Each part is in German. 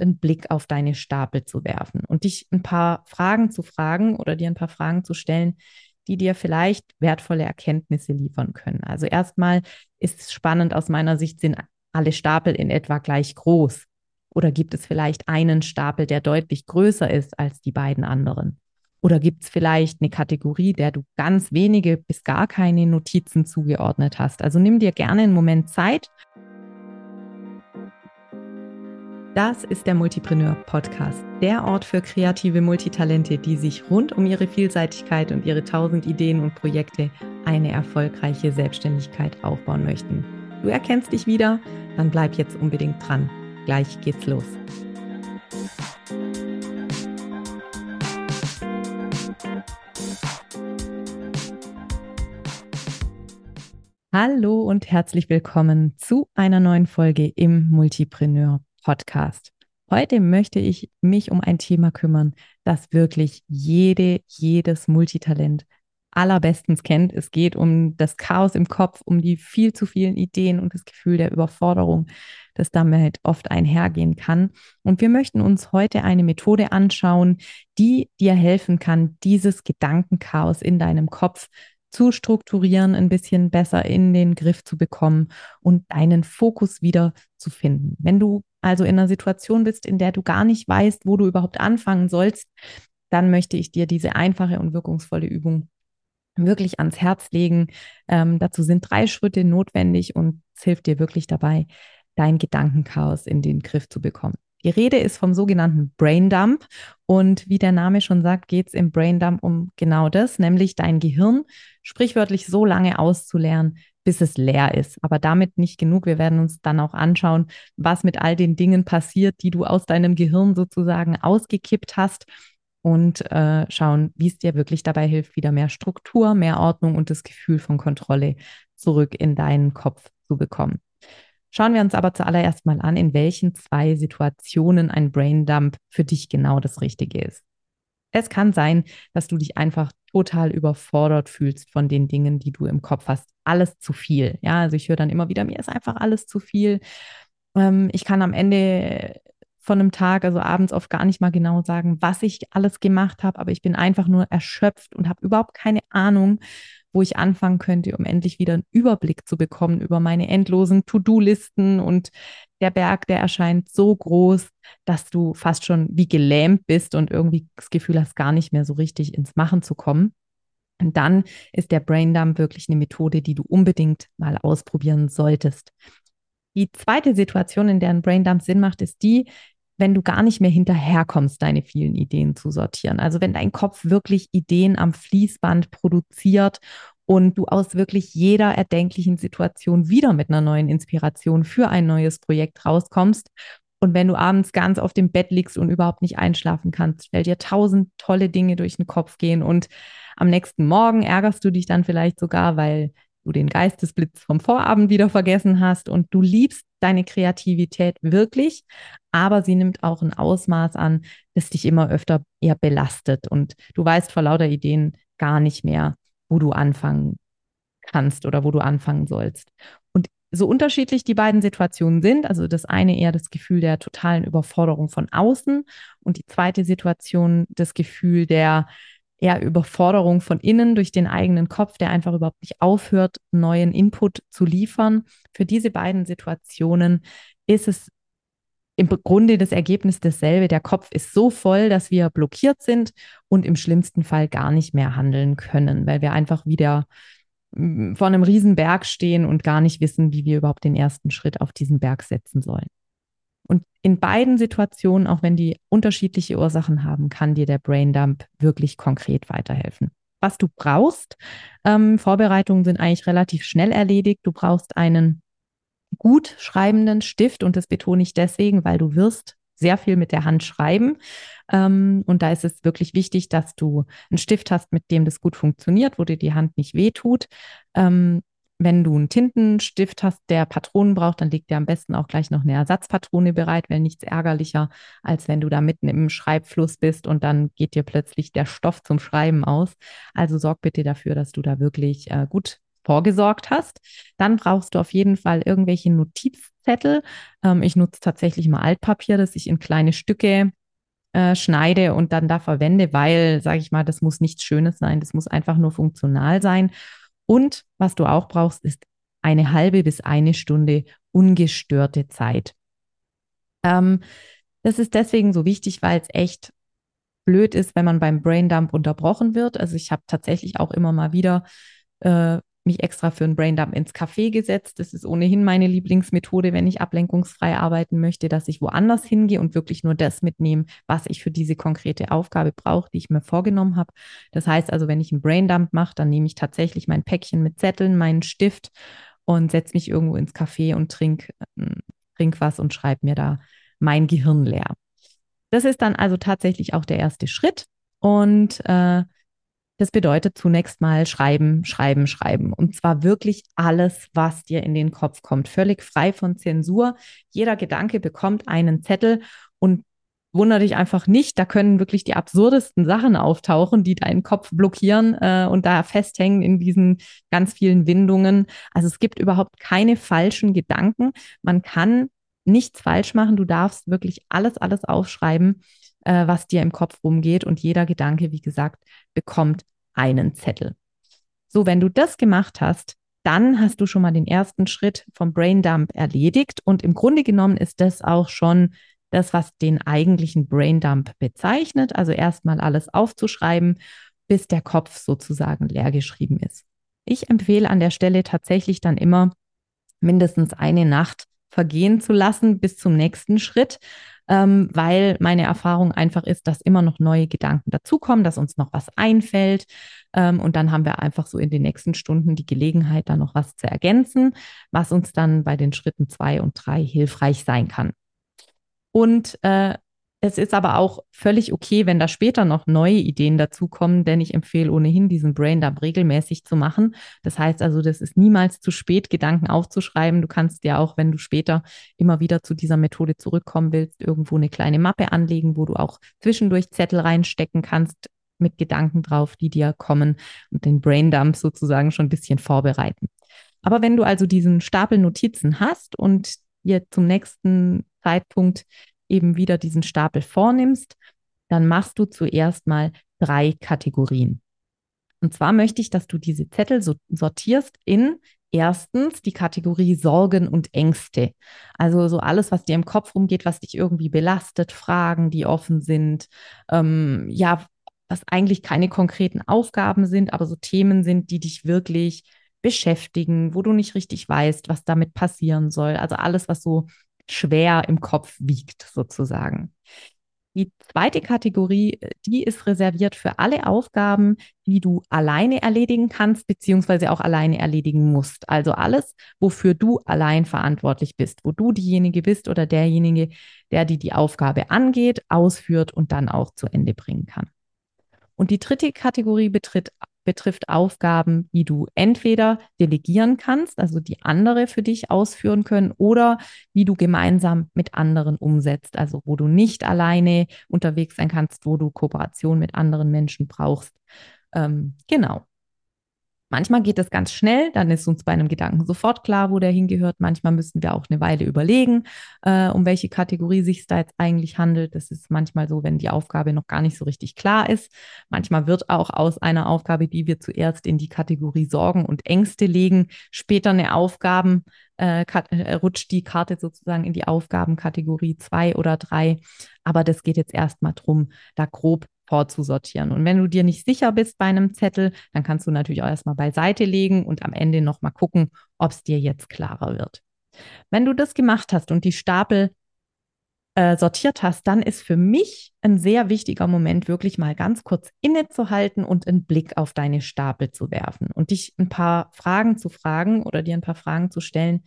wert, einen Blick auf deine Stapel zu werfen und dich ein paar Fragen zu fragen oder dir ein paar Fragen zu stellen, die dir vielleicht wertvolle Erkenntnisse liefern können. Also erstmal ist es spannend aus meiner Sicht, sind alle Stapel in etwa gleich groß? Oder gibt es vielleicht einen Stapel, der deutlich größer ist als die beiden anderen? Oder gibt es vielleicht eine Kategorie, der du ganz wenige bis gar keine Notizen zugeordnet hast? Also nimm dir gerne einen Moment Zeit. Das ist der Multipreneur Podcast, der Ort für kreative Multitalente, die sich rund um ihre Vielseitigkeit und ihre tausend Ideen und Projekte eine erfolgreiche Selbstständigkeit aufbauen möchten. Du erkennst dich wieder? Dann bleib jetzt unbedingt dran. Gleich geht's los. Hallo und herzlich willkommen zu einer neuen Folge im Multipreneur Podcast. Heute möchte ich mich um ein Thema kümmern, das wirklich jede, jedes Multitalent allerbestens kennt. Es geht um das Chaos im Kopf, um die viel zu vielen Ideen und das Gefühl der Überforderung, das damit oft einhergehen kann. Und wir möchten uns heute eine Methode anschauen, die dir helfen kann, dieses Gedankenchaos in deinem Kopf zu strukturieren, ein bisschen besser in den Griff zu bekommen und deinen Fokus wieder zu finden. Wenn du also in einer Situation bist, in der du gar nicht weißt, wo du überhaupt anfangen sollst, dann möchte ich dir diese einfache und wirkungsvolle Übung wirklich ans Herz legen. Ähm, dazu sind drei Schritte notwendig und es hilft dir wirklich dabei, dein Gedankenchaos in den Griff zu bekommen. Die Rede ist vom sogenannten Braindump und wie der Name schon sagt, geht es im Braindump um genau das, nämlich dein Gehirn sprichwörtlich so lange auszulernen, bis es leer ist. Aber damit nicht genug. Wir werden uns dann auch anschauen, was mit all den Dingen passiert, die du aus deinem Gehirn sozusagen ausgekippt hast und äh, schauen, wie es dir wirklich dabei hilft, wieder mehr Struktur, mehr Ordnung und das Gefühl von Kontrolle zurück in deinen Kopf zu bekommen. Schauen wir uns aber zuallererst mal an, in welchen zwei Situationen ein Braindump für dich genau das Richtige ist. Es kann sein, dass du dich einfach total überfordert fühlst von den Dingen, die du im Kopf hast. Alles zu viel. Ja, also ich höre dann immer wieder, mir ist einfach alles zu viel. Ähm, ich kann am Ende von einem Tag, also abends oft gar nicht mal genau sagen, was ich alles gemacht habe, aber ich bin einfach nur erschöpft und habe überhaupt keine Ahnung, wo ich anfangen könnte, um endlich wieder einen Überblick zu bekommen über meine endlosen To-Do-Listen und der Berg, der erscheint so groß, dass du fast schon wie gelähmt bist und irgendwie das Gefühl hast, gar nicht mehr so richtig ins Machen zu kommen. Und dann ist der Braindump wirklich eine Methode, die du unbedingt mal ausprobieren solltest. Die zweite Situation, in der ein Braindump Sinn macht, ist die, wenn du gar nicht mehr hinterherkommst, deine vielen Ideen zu sortieren. Also wenn dein Kopf wirklich Ideen am Fließband produziert und du aus wirklich jeder erdenklichen Situation wieder mit einer neuen Inspiration für ein neues Projekt rauskommst. Und wenn du abends ganz auf dem Bett liegst und überhaupt nicht einschlafen kannst, weil dir tausend tolle Dinge durch den Kopf gehen und am nächsten Morgen ärgerst du dich dann vielleicht sogar, weil du den Geistesblitz vom Vorabend wieder vergessen hast und du liebst deine Kreativität wirklich, aber sie nimmt auch ein Ausmaß an, das dich immer öfter eher belastet und du weißt vor lauter Ideen gar nicht mehr, wo du anfangen kannst oder wo du anfangen sollst. Und so unterschiedlich die beiden Situationen sind, also das eine eher das Gefühl der totalen Überforderung von außen und die zweite Situation das Gefühl der eher Überforderung von innen durch den eigenen Kopf, der einfach überhaupt nicht aufhört, neuen Input zu liefern. Für diese beiden Situationen ist es im Grunde das Ergebnis dasselbe. Der Kopf ist so voll, dass wir blockiert sind und im schlimmsten Fall gar nicht mehr handeln können, weil wir einfach wieder mm, vor einem riesen Berg stehen und gar nicht wissen, wie wir überhaupt den ersten Schritt auf diesen Berg setzen sollen. Und in beiden Situationen, auch wenn die unterschiedliche Ursachen haben, kann dir der Braindump wirklich konkret weiterhelfen. Was du brauchst, ähm, Vorbereitungen sind eigentlich relativ schnell erledigt. Du brauchst einen gut schreibenden Stift und das betone ich deswegen, weil du wirst sehr viel mit der Hand schreiben. Ähm, und da ist es wirklich wichtig, dass du einen Stift hast, mit dem das gut funktioniert, wo dir die Hand nicht wehtut. Ähm, wenn du einen Tintenstift hast, der Patronen braucht, dann leg dir am besten auch gleich noch eine Ersatzpatrone bereit, weil nichts ärgerlicher, als wenn du da mitten im Schreibfluss bist und dann geht dir plötzlich der Stoff zum Schreiben aus. Also sorg bitte dafür, dass du da wirklich äh, gut vorgesorgt hast. Dann brauchst du auf jeden Fall irgendwelche Notiz Notizzettel. Ähm, ich nutze tatsächlich mal Altpapier, das ich in kleine Stücke äh, schneide und dann da verwende, weil, sage ich mal, das muss nichts Schönes sein, das muss einfach nur funktional sein. Und was du auch brauchst, ist eine halbe bis eine Stunde ungestörte Zeit. Ähm, das ist deswegen so wichtig, weil es echt blöd ist, wenn man beim Braindump unterbrochen wird. Also ich habe tatsächlich auch immer mal wieder äh, mich extra für einen Braindump ins Café gesetzt. Das ist ohnehin meine Lieblingsmethode, wenn ich ablenkungsfrei arbeiten möchte, dass ich woanders hingehe und wirklich nur das mitnehme, was ich für diese konkrete Aufgabe brauche, die ich mir vorgenommen habe. Das heißt also, wenn ich einen Braindump mache, dann nehme ich tatsächlich mein Päckchen mit Zetteln, meinen Stift und setze mich irgendwo ins Café und trinke äh, trink was und schreibe mir da mein Gehirn leer. Das ist dann also tatsächlich auch der erste Schritt. Und äh, das bedeutet zunächst mal schreiben, schreiben, schreiben. Und zwar wirklich alles, was dir in den Kopf kommt. Völlig frei von Zensur. Jeder Gedanke bekommt einen Zettel und wundere dich einfach nicht. Da können wirklich die absurdesten Sachen auftauchen, die deinen Kopf blockieren äh, und da festhängen in diesen ganz vielen Windungen. Also es gibt überhaupt keine falschen Gedanken. Man kann nichts falsch machen. Du darfst wirklich alles, alles aufschreiben, äh, was dir im Kopf rumgeht. Und jeder Gedanke, wie gesagt, bekommt einen Zettel. So, wenn du das gemacht hast, dann hast du schon mal den ersten Schritt vom Braindump erledigt. Und im Grunde genommen ist das auch schon das, was den eigentlichen Braindump bezeichnet. Also erstmal alles aufzuschreiben, bis der Kopf sozusagen leer geschrieben ist. Ich empfehle an der Stelle tatsächlich dann immer mindestens eine Nacht vergehen zu lassen bis zum nächsten Schritt, ähm, weil meine Erfahrung einfach ist, dass immer noch neue Gedanken dazukommen, dass uns noch was einfällt. Ähm, und dann haben wir einfach so in den nächsten Stunden die Gelegenheit, da noch was zu ergänzen, was uns dann bei den Schritten zwei und drei hilfreich sein kann. Und äh, es ist aber auch völlig okay, wenn da später noch neue Ideen dazukommen, denn ich empfehle ohnehin, diesen Braindump regelmäßig zu machen. Das heißt also, das ist niemals zu spät, Gedanken aufzuschreiben. Du kannst ja auch, wenn du später immer wieder zu dieser Methode zurückkommen willst, irgendwo eine kleine Mappe anlegen, wo du auch zwischendurch Zettel reinstecken kannst mit Gedanken drauf, die dir kommen und den Braindump sozusagen schon ein bisschen vorbereiten. Aber wenn du also diesen Stapel Notizen hast und dir zum nächsten Zeitpunkt eben wieder diesen Stapel vornimmst, dann machst du zuerst mal drei Kategorien. Und zwar möchte ich, dass du diese Zettel so sortierst in erstens die Kategorie Sorgen und Ängste. Also so alles, was dir im Kopf rumgeht, was dich irgendwie belastet, Fragen, die offen sind, ähm, ja, was eigentlich keine konkreten Aufgaben sind, aber so Themen sind, die dich wirklich beschäftigen, wo du nicht richtig weißt, was damit passieren soll. Also alles, was so schwer im Kopf wiegt, sozusagen. Die zweite Kategorie, die ist reserviert für alle Aufgaben, die du alleine erledigen kannst, beziehungsweise auch alleine erledigen musst. Also alles, wofür du allein verantwortlich bist, wo du diejenige bist oder derjenige, der dir die Aufgabe angeht, ausführt und dann auch zu Ende bringen kann. Und die dritte Kategorie betritt, betrifft Aufgaben, die du entweder delegieren kannst, also die andere für dich ausführen können, oder die du gemeinsam mit anderen umsetzt, also wo du nicht alleine unterwegs sein kannst, wo du Kooperation mit anderen Menschen brauchst. Ähm, genau. Manchmal geht das ganz schnell, dann ist uns bei einem Gedanken sofort klar, wo der hingehört. Manchmal müssen wir auch eine Weile überlegen, äh, um welche Kategorie sich es da jetzt eigentlich handelt. Das ist manchmal so, wenn die Aufgabe noch gar nicht so richtig klar ist. Manchmal wird auch aus einer Aufgabe, die wir zuerst in die Kategorie Sorgen und Ängste legen, später eine Aufgaben, äh, äh rutscht die Karte sozusagen in die Aufgabenkategorie zwei oder drei. Aber das geht jetzt erstmal drum, da grob vorzusortieren. Und wenn du dir nicht sicher bist bei einem Zettel, dann kannst du natürlich auch erstmal beiseite legen und am Ende nochmal gucken, ob es dir jetzt klarer wird. Wenn du das gemacht hast und die Stapel äh, sortiert hast, dann ist für mich ein sehr wichtiger Moment, wirklich mal ganz kurz innezuhalten und einen Blick auf deine Stapel zu werfen und dich ein paar Fragen zu fragen oder dir ein paar Fragen zu stellen,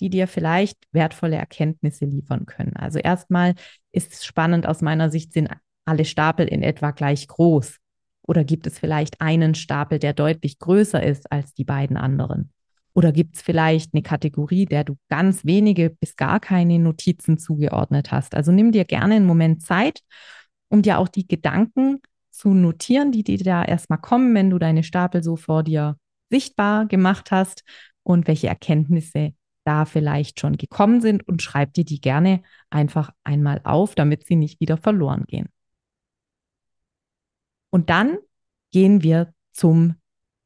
die dir vielleicht wertvolle Erkenntnisse liefern können. Also erstmal ist es spannend aus meiner Sicht, sind alle Stapel in etwa gleich groß? Oder gibt es vielleicht einen Stapel, der deutlich größer ist als die beiden anderen? Oder gibt es vielleicht eine Kategorie, der du ganz wenige bis gar keine Notizen zugeordnet hast? Also nimm dir gerne einen Moment Zeit, um dir auch die Gedanken zu notieren, die dir da erstmal kommen, wenn du deine Stapel so vor dir sichtbar gemacht hast und welche Erkenntnisse da vielleicht schon gekommen sind und schreib dir die gerne einfach einmal auf, damit sie nicht wieder verloren gehen. Und dann gehen wir zum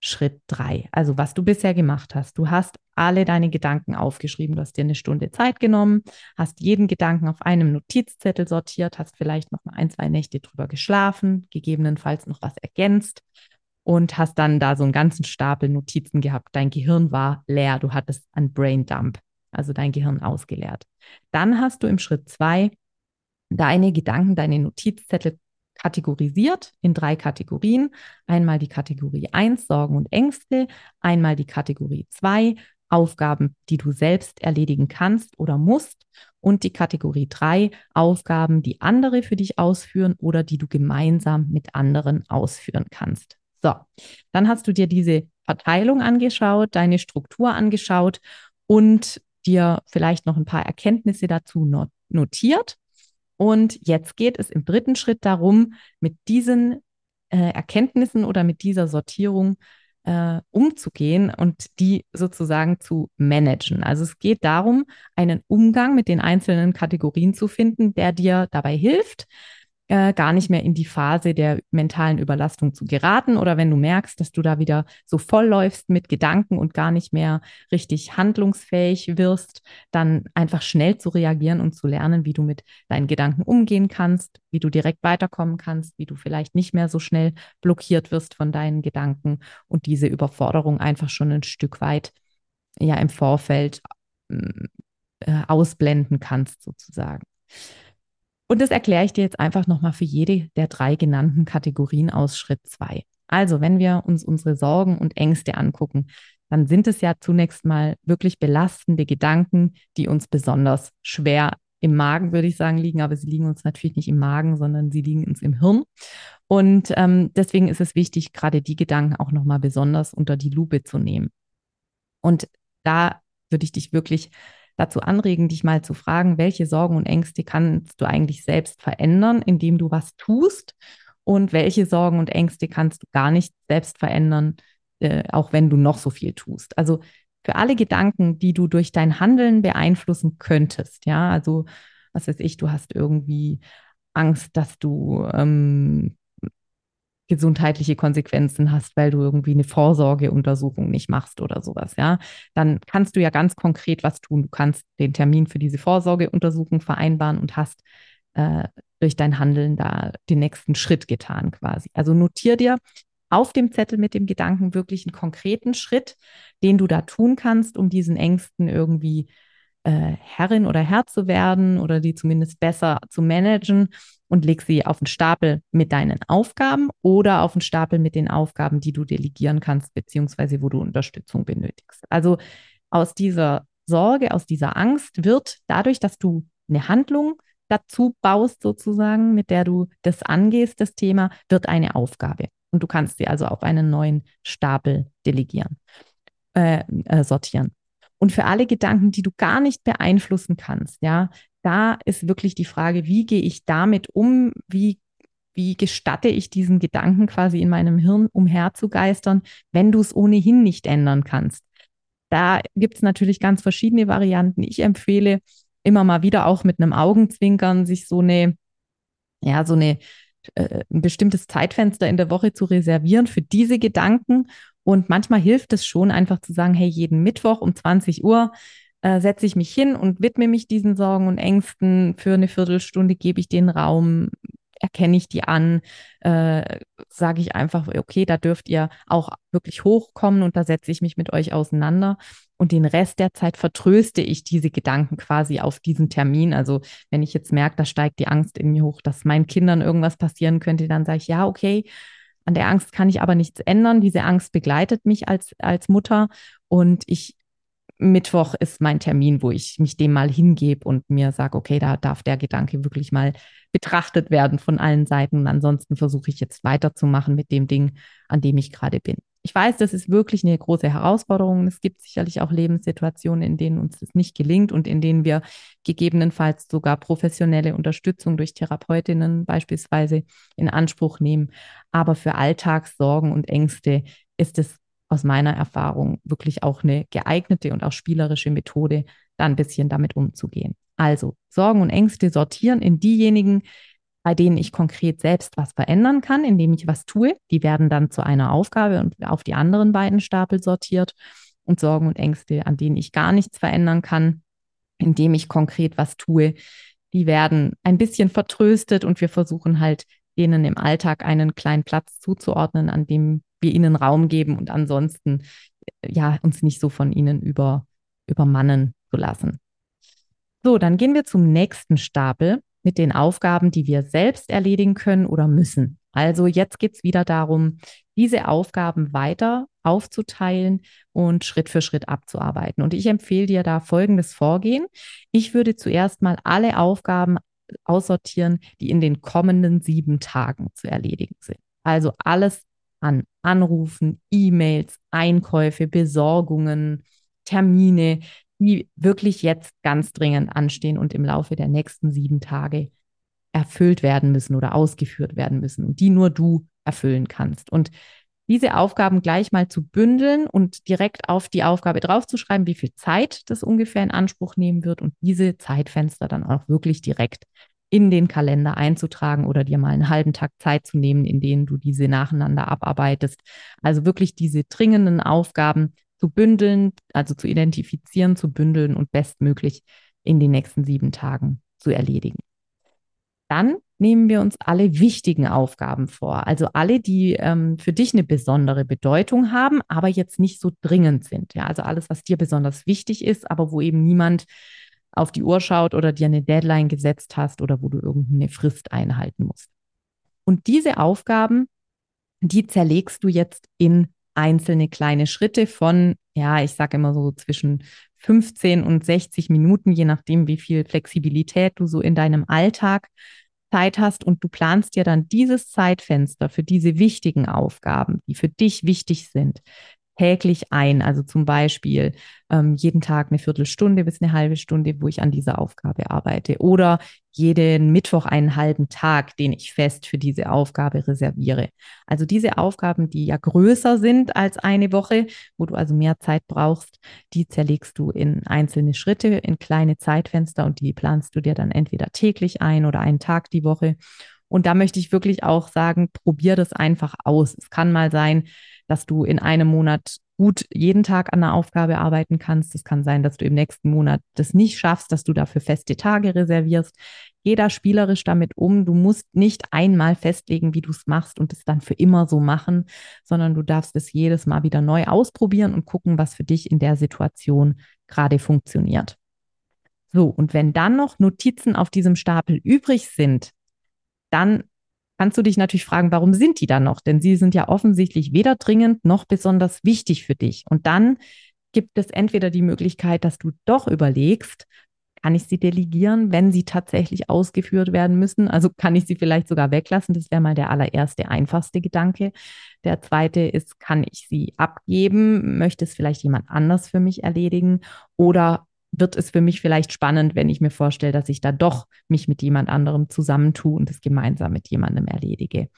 Schritt drei. Also was du bisher gemacht hast. Du hast alle deine Gedanken aufgeschrieben. Du hast dir eine Stunde Zeit genommen, hast jeden Gedanken auf einem Notizzettel sortiert, hast vielleicht noch mal ein, zwei Nächte drüber geschlafen, gegebenenfalls noch was ergänzt und hast dann da so einen ganzen Stapel Notizen gehabt. Dein Gehirn war leer. Du hattest einen Brain Dump, also dein Gehirn ausgeleert. Dann hast du im Schritt zwei deine Gedanken, deine Notizzettel kategorisiert in drei Kategorien. Einmal die Kategorie 1, Sorgen und Ängste, einmal die Kategorie 2, Aufgaben, die du selbst erledigen kannst oder musst und die Kategorie 3, Aufgaben, die andere für dich ausführen oder die du gemeinsam mit anderen ausführen kannst. So, dann hast du dir diese Verteilung angeschaut, deine Struktur angeschaut und dir vielleicht noch ein paar Erkenntnisse dazu notiert. Und jetzt geht es im dritten Schritt darum, mit diesen äh, Erkenntnissen oder mit dieser Sortierung äh, umzugehen und die sozusagen zu managen. Also es geht darum, einen Umgang mit den einzelnen Kategorien zu finden, der dir dabei hilft, äh, gar nicht mehr in die Phase der mentalen Überlastung zu geraten oder wenn du merkst, dass du da wieder so voll läufst mit Gedanken und gar nicht mehr richtig handlungsfähig wirst, dann einfach schnell zu reagieren und zu lernen, wie du mit deinen Gedanken umgehen kannst, wie du direkt weiterkommen kannst, wie du vielleicht nicht mehr so schnell blockiert wirst von deinen Gedanken und diese Überforderung einfach schon ein Stück weit ja im Vorfeld äh, ausblenden kannst sozusagen. Und das erkläre ich dir jetzt einfach nochmal für jede der drei genannten Kategorien aus Schritt zwei. Also, wenn wir uns unsere Sorgen und Ängste angucken, dann sind es ja zunächst mal wirklich belastende Gedanken, die uns besonders schwer im Magen, würde ich sagen, liegen. Aber sie liegen uns natürlich nicht im Magen, sondern sie liegen uns im Hirn. Und ähm, deswegen ist es wichtig, gerade die Gedanken auch nochmal besonders unter die Lupe zu nehmen. Und da würde ich dich wirklich dazu anregen, dich mal zu fragen, welche Sorgen und Ängste kannst du eigentlich selbst verändern, indem du was tust und welche Sorgen und Ängste kannst du gar nicht selbst verändern, äh, auch wenn du noch so viel tust. Also für alle Gedanken, die du durch dein Handeln beeinflussen könntest, ja, also was weiß ich, du hast irgendwie Angst, dass du ähm, gesundheitliche Konsequenzen hast, weil du irgendwie eine Vorsorgeuntersuchung nicht machst oder sowas, ja, dann kannst du ja ganz konkret was tun. Du kannst den Termin für diese Vorsorgeuntersuchung vereinbaren und hast äh, durch dein Handeln da den nächsten Schritt getan quasi. Also notier dir auf dem Zettel mit dem Gedanken wirklich einen konkreten Schritt, den du da tun kannst, um diesen Ängsten irgendwie äh, Herrin oder Herr zu werden oder die zumindest besser zu managen und leg sie auf den Stapel mit deinen Aufgaben oder auf den Stapel mit den Aufgaben, die du delegieren kannst, beziehungsweise wo du Unterstützung benötigst. Also aus dieser Sorge, aus dieser Angst wird dadurch, dass du eine Handlung dazu baust, sozusagen, mit der du das angehst, das Thema, wird eine Aufgabe. Und du kannst sie also auf einen neuen Stapel delegieren, äh, äh, sortieren. Und für alle Gedanken, die du gar nicht beeinflussen kannst, ja, da ist wirklich die Frage, wie gehe ich damit um? Wie, wie gestatte ich diesen Gedanken quasi in meinem Hirn umherzugeistern, wenn du es ohnehin nicht ändern kannst? Da gibt es natürlich ganz verschiedene Varianten. Ich empfehle immer mal wieder auch mit einem Augenzwinkern sich so eine, ja, so eine äh, ein bestimmtes Zeitfenster in der Woche zu reservieren für diese Gedanken. Und manchmal hilft es schon, einfach zu sagen, hey, jeden Mittwoch um 20 Uhr äh, setze ich mich hin und widme mich diesen Sorgen und Ängsten. Für eine Viertelstunde gebe ich den Raum, erkenne ich die an, äh, sage ich einfach, okay, da dürft ihr auch wirklich hochkommen und da setze ich mich mit euch auseinander. Und den Rest der Zeit vertröste ich diese Gedanken quasi auf diesen Termin. Also wenn ich jetzt merke, da steigt die Angst in mir hoch, dass meinen Kindern irgendwas passieren könnte, dann sage ich, ja, okay, an der Angst kann ich aber nichts ändern. Diese Angst begleitet mich als, als Mutter und ich Mittwoch ist mein Termin, wo ich mich dem mal hingebe und mir sage, okay, da darf der Gedanke wirklich mal betrachtet werden von allen Seiten. Und ansonsten versuche ich jetzt weiterzumachen mit dem Ding, an dem ich gerade bin. Ich weiß, das ist wirklich eine große Herausforderung. Es gibt sicherlich auch Lebenssituationen, in denen uns das nicht gelingt und in denen wir gegebenenfalls sogar professionelle Unterstützung durch Therapeutinnen beispielsweise in Anspruch nehmen. Aber für Alltagssorgen und Ängste ist es aus meiner Erfahrung wirklich auch eine geeignete und auch spielerische Methode, da ein bisschen damit umzugehen. Also Sorgen und Ängste sortieren in diejenigen, bei denen ich konkret selbst was verändern kann, indem ich was tue. Die werden dann zu einer Aufgabe und auf die anderen beiden Stapel sortiert. Und Sorgen und Ängste, an denen ich gar nichts verändern kann, indem ich konkret was tue, die werden ein bisschen vertröstet und wir versuchen halt denen im Alltag einen kleinen Platz zuzuordnen, an dem wir ihnen Raum geben und ansonsten ja uns nicht so von ihnen über, übermannen zu lassen. So, dann gehen wir zum nächsten Stapel mit den Aufgaben, die wir selbst erledigen können oder müssen. Also jetzt geht es wieder darum, diese Aufgaben weiter aufzuteilen und Schritt für Schritt abzuarbeiten. Und ich empfehle dir da folgendes Vorgehen. Ich würde zuerst mal alle Aufgaben aussortieren, die in den kommenden sieben Tagen zu erledigen sind. Also alles an Anrufen, E-Mails, Einkäufe, Besorgungen, Termine, die wirklich jetzt ganz dringend anstehen und im Laufe der nächsten sieben Tage erfüllt werden müssen oder ausgeführt werden müssen und die nur du erfüllen kannst. Und diese Aufgaben gleich mal zu bündeln und direkt auf die Aufgabe draufzuschreiben, wie viel Zeit das ungefähr in Anspruch nehmen wird und diese Zeitfenster dann auch wirklich direkt in den Kalender einzutragen oder dir mal einen halben Tag Zeit zu nehmen, in denen du diese nacheinander abarbeitest. Also wirklich diese dringenden Aufgaben zu bündeln, also zu identifizieren, zu bündeln und bestmöglich in den nächsten sieben Tagen zu erledigen. Dann nehmen wir uns alle wichtigen Aufgaben vor, also alle, die ähm, für dich eine besondere Bedeutung haben, aber jetzt nicht so dringend sind. Ja, also alles, was dir besonders wichtig ist, aber wo eben niemand auf die Uhr schaut oder dir eine Deadline gesetzt hast oder wo du irgendeine Frist einhalten musst. Und diese Aufgaben, die zerlegst du jetzt in einzelne kleine Schritte von, ja, ich sage immer so zwischen 15 und 60 Minuten, je nachdem, wie viel Flexibilität du so in deinem Alltag Zeit hast und du planst dir dann dieses Zeitfenster für diese wichtigen Aufgaben, die für dich wichtig sind, täglich ein. Also zum Beispiel ähm, jeden Tag eine Viertelstunde bis eine halbe Stunde, wo ich an dieser Aufgabe arbeite. Oder jeden Mittwoch einen halben Tag, den ich fest für diese Aufgabe reserviere. Also diese Aufgaben, die ja größer sind als eine Woche, wo du also mehr Zeit brauchst, die zerlegst du in einzelne Schritte, in kleine Zeitfenster und die planst du dir dann entweder täglich ein oder einen Tag die Woche. Und da möchte ich wirklich auch sagen, probier das einfach aus. Es kann mal sein, dass du in einem Monat gut jeden Tag an einer Aufgabe arbeiten kannst. Es kann sein, dass du im nächsten Monat das nicht schaffst, dass du dafür feste Tage reservierst. Geh da spielerisch damit um. Du musst nicht einmal festlegen, wie du es machst und es dann für immer so machen, sondern du darfst es jedes Mal wieder neu ausprobieren und gucken, was für dich in der Situation gerade funktioniert. So, und wenn dann noch Notizen auf diesem Stapel übrig sind, dann kannst du dich natürlich fragen, warum sind die da noch? Denn sie sind ja offensichtlich weder dringend noch besonders wichtig für dich. Und dann gibt es entweder die Möglichkeit, dass du doch überlegst, kann ich sie delegieren, wenn sie tatsächlich ausgeführt werden müssen? Also kann ich sie vielleicht sogar weglassen? Das wäre mal der allererste, einfachste Gedanke. Der zweite ist, kann ich sie abgeben? Möchte es vielleicht jemand anders für mich erledigen? Oder wird es für mich vielleicht spannend, wenn ich mir vorstelle, dass ich da doch mich mit jemand anderem zusammentue und es gemeinsam mit jemandem erledige.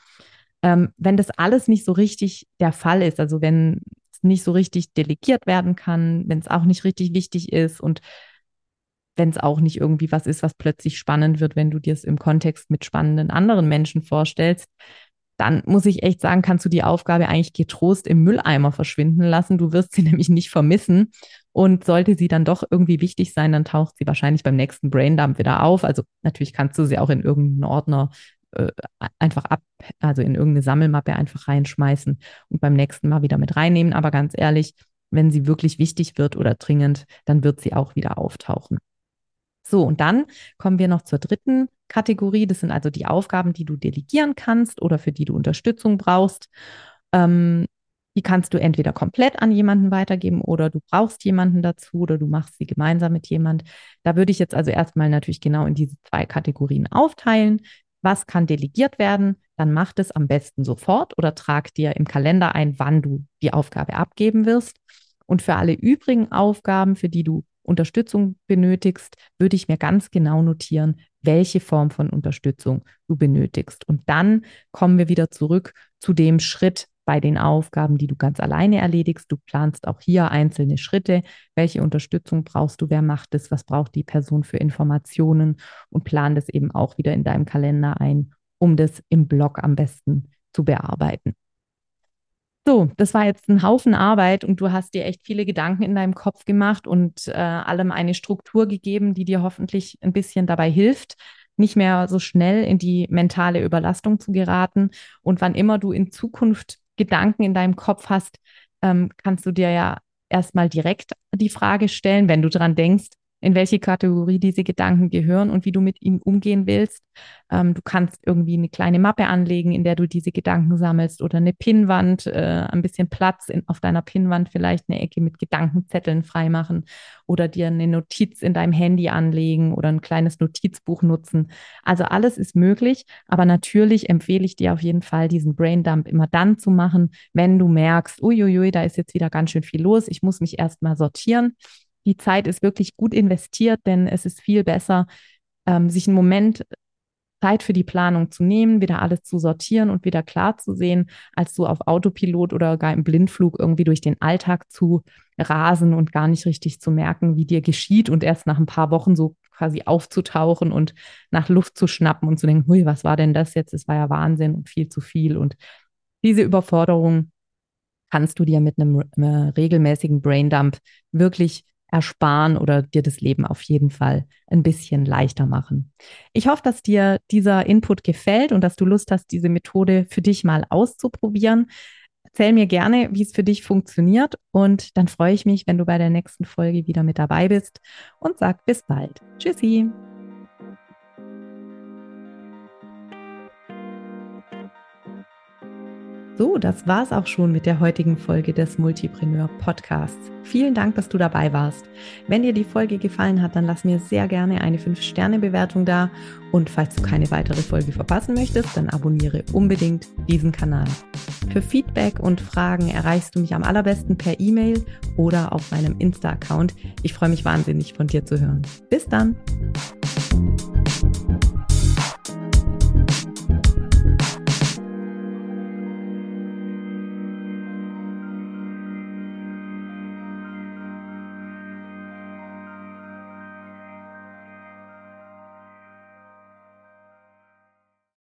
Ähm, wenn das alles nicht so richtig der Fall ist, also wenn es nicht so richtig delegiert werden kann, wenn es auch nicht richtig wichtig ist und wenn es auch nicht irgendwie was ist, was plötzlich spannend wird, wenn du dir es im Kontext mit spannenden anderen Menschen vorstellst, dann muss ich echt sagen, kannst du die Aufgabe eigentlich getrost im Mülleimer verschwinden lassen. Du wirst sie nämlich nicht vermissen. Und sollte sie dann doch irgendwie wichtig sein, dann taucht sie wahrscheinlich beim nächsten Braindump wieder auf. Also natürlich kannst du sie auch in irgendeinen Ordner äh, einfach ab, also in irgendeine Sammelmappe einfach reinschmeißen und beim nächsten Mal wieder mit reinnehmen. Aber ganz ehrlich, wenn sie wirklich wichtig wird oder dringend, dann wird sie auch wieder auftauchen. So, und dann kommen wir noch zur dritten Kategorie. Das sind also die Aufgaben, die du delegieren kannst oder für die du Unterstützung brauchst. Ähm, die kannst du entweder komplett an jemanden weitergeben oder du brauchst jemanden dazu oder du machst sie gemeinsam mit jemand. Da würde ich jetzt also erstmal natürlich genau in diese zwei Kategorien aufteilen. Was kann delegiert werden? Dann mach es am besten sofort oder trag dir im Kalender ein, wann du die Aufgabe abgeben wirst. Und für alle übrigen Aufgaben, für die du Unterstützung benötigst, würde ich mir ganz genau notieren, welche Form von Unterstützung du benötigst. Und dann kommen wir wieder zurück zu dem Schritt, bei den Aufgaben, die du ganz alleine erledigst. Du planst auch hier einzelne Schritte. Welche Unterstützung brauchst du? Wer macht es? Was braucht die Person für Informationen? Und plan das eben auch wieder in deinem Kalender ein, um das im Blog am besten zu bearbeiten. So, das war jetzt ein Haufen Arbeit und du hast dir echt viele Gedanken in deinem Kopf gemacht und äh, allem eine Struktur gegeben, die dir hoffentlich ein bisschen dabei hilft, nicht mehr so schnell in die mentale Überlastung zu geraten. Und wann immer du in Zukunft Gedanken in deinem Kopf hast, ähm, kannst du dir ja erstmal direkt die Frage stellen, wenn du dran denkst, in welche Kategorie diese Gedanken gehören und wie du mit ihnen umgehen willst. Ähm, du kannst irgendwie eine kleine Mappe anlegen, in der du diese Gedanken sammelst oder eine Pinnwand, äh, ein bisschen Platz in, auf deiner Pinnwand, vielleicht eine Ecke mit Gedankenzetteln freimachen oder dir eine Notiz in deinem Handy anlegen oder ein kleines Notizbuch nutzen. Also alles ist möglich, aber natürlich empfehle ich dir auf jeden Fall, diesen Braindump immer dann zu machen, wenn du merkst, uiuiui, da ist jetzt wieder ganz schön viel los, ich muss mich erstmal sortieren die Zeit ist wirklich gut investiert, denn es ist viel besser, ähm, sich einen Moment Zeit für die Planung zu nehmen, wieder alles zu sortieren und wieder klar zu sehen, als so auf Autopilot oder gar im Blindflug irgendwie durch den Alltag zu rasen und gar nicht richtig zu merken, wie dir geschieht und erst nach ein paar Wochen so quasi aufzutauchen und nach Luft zu schnappen und zu denken, hui, was war denn das jetzt? Es war ja Wahnsinn und viel zu viel. Und diese Überforderung kannst du dir mit einem äh, regelmäßigen Braindump wirklich ersparen oder dir das Leben auf jeden Fall ein bisschen leichter machen. Ich hoffe, dass dir dieser Input gefällt und dass du Lust hast, diese Methode für dich mal auszuprobieren. Erzähl mir gerne, wie es für dich funktioniert und dann freue ich mich, wenn du bei der nächsten Folge wieder mit dabei bist und sag bis bald. Tschüssi. So, das war's auch schon mit der heutigen Folge des Multipreneur Podcasts. Vielen Dank, dass du dabei warst. Wenn dir die Folge gefallen hat, dann lass mir sehr gerne eine 5-Sterne-Bewertung da. Und falls du keine weitere Folge verpassen möchtest, dann abonniere unbedingt diesen Kanal. Für Feedback und Fragen erreichst du mich am allerbesten per E-Mail oder auf meinem Insta-Account. Ich freue mich wahnsinnig von dir zu hören. Bis dann!